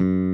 you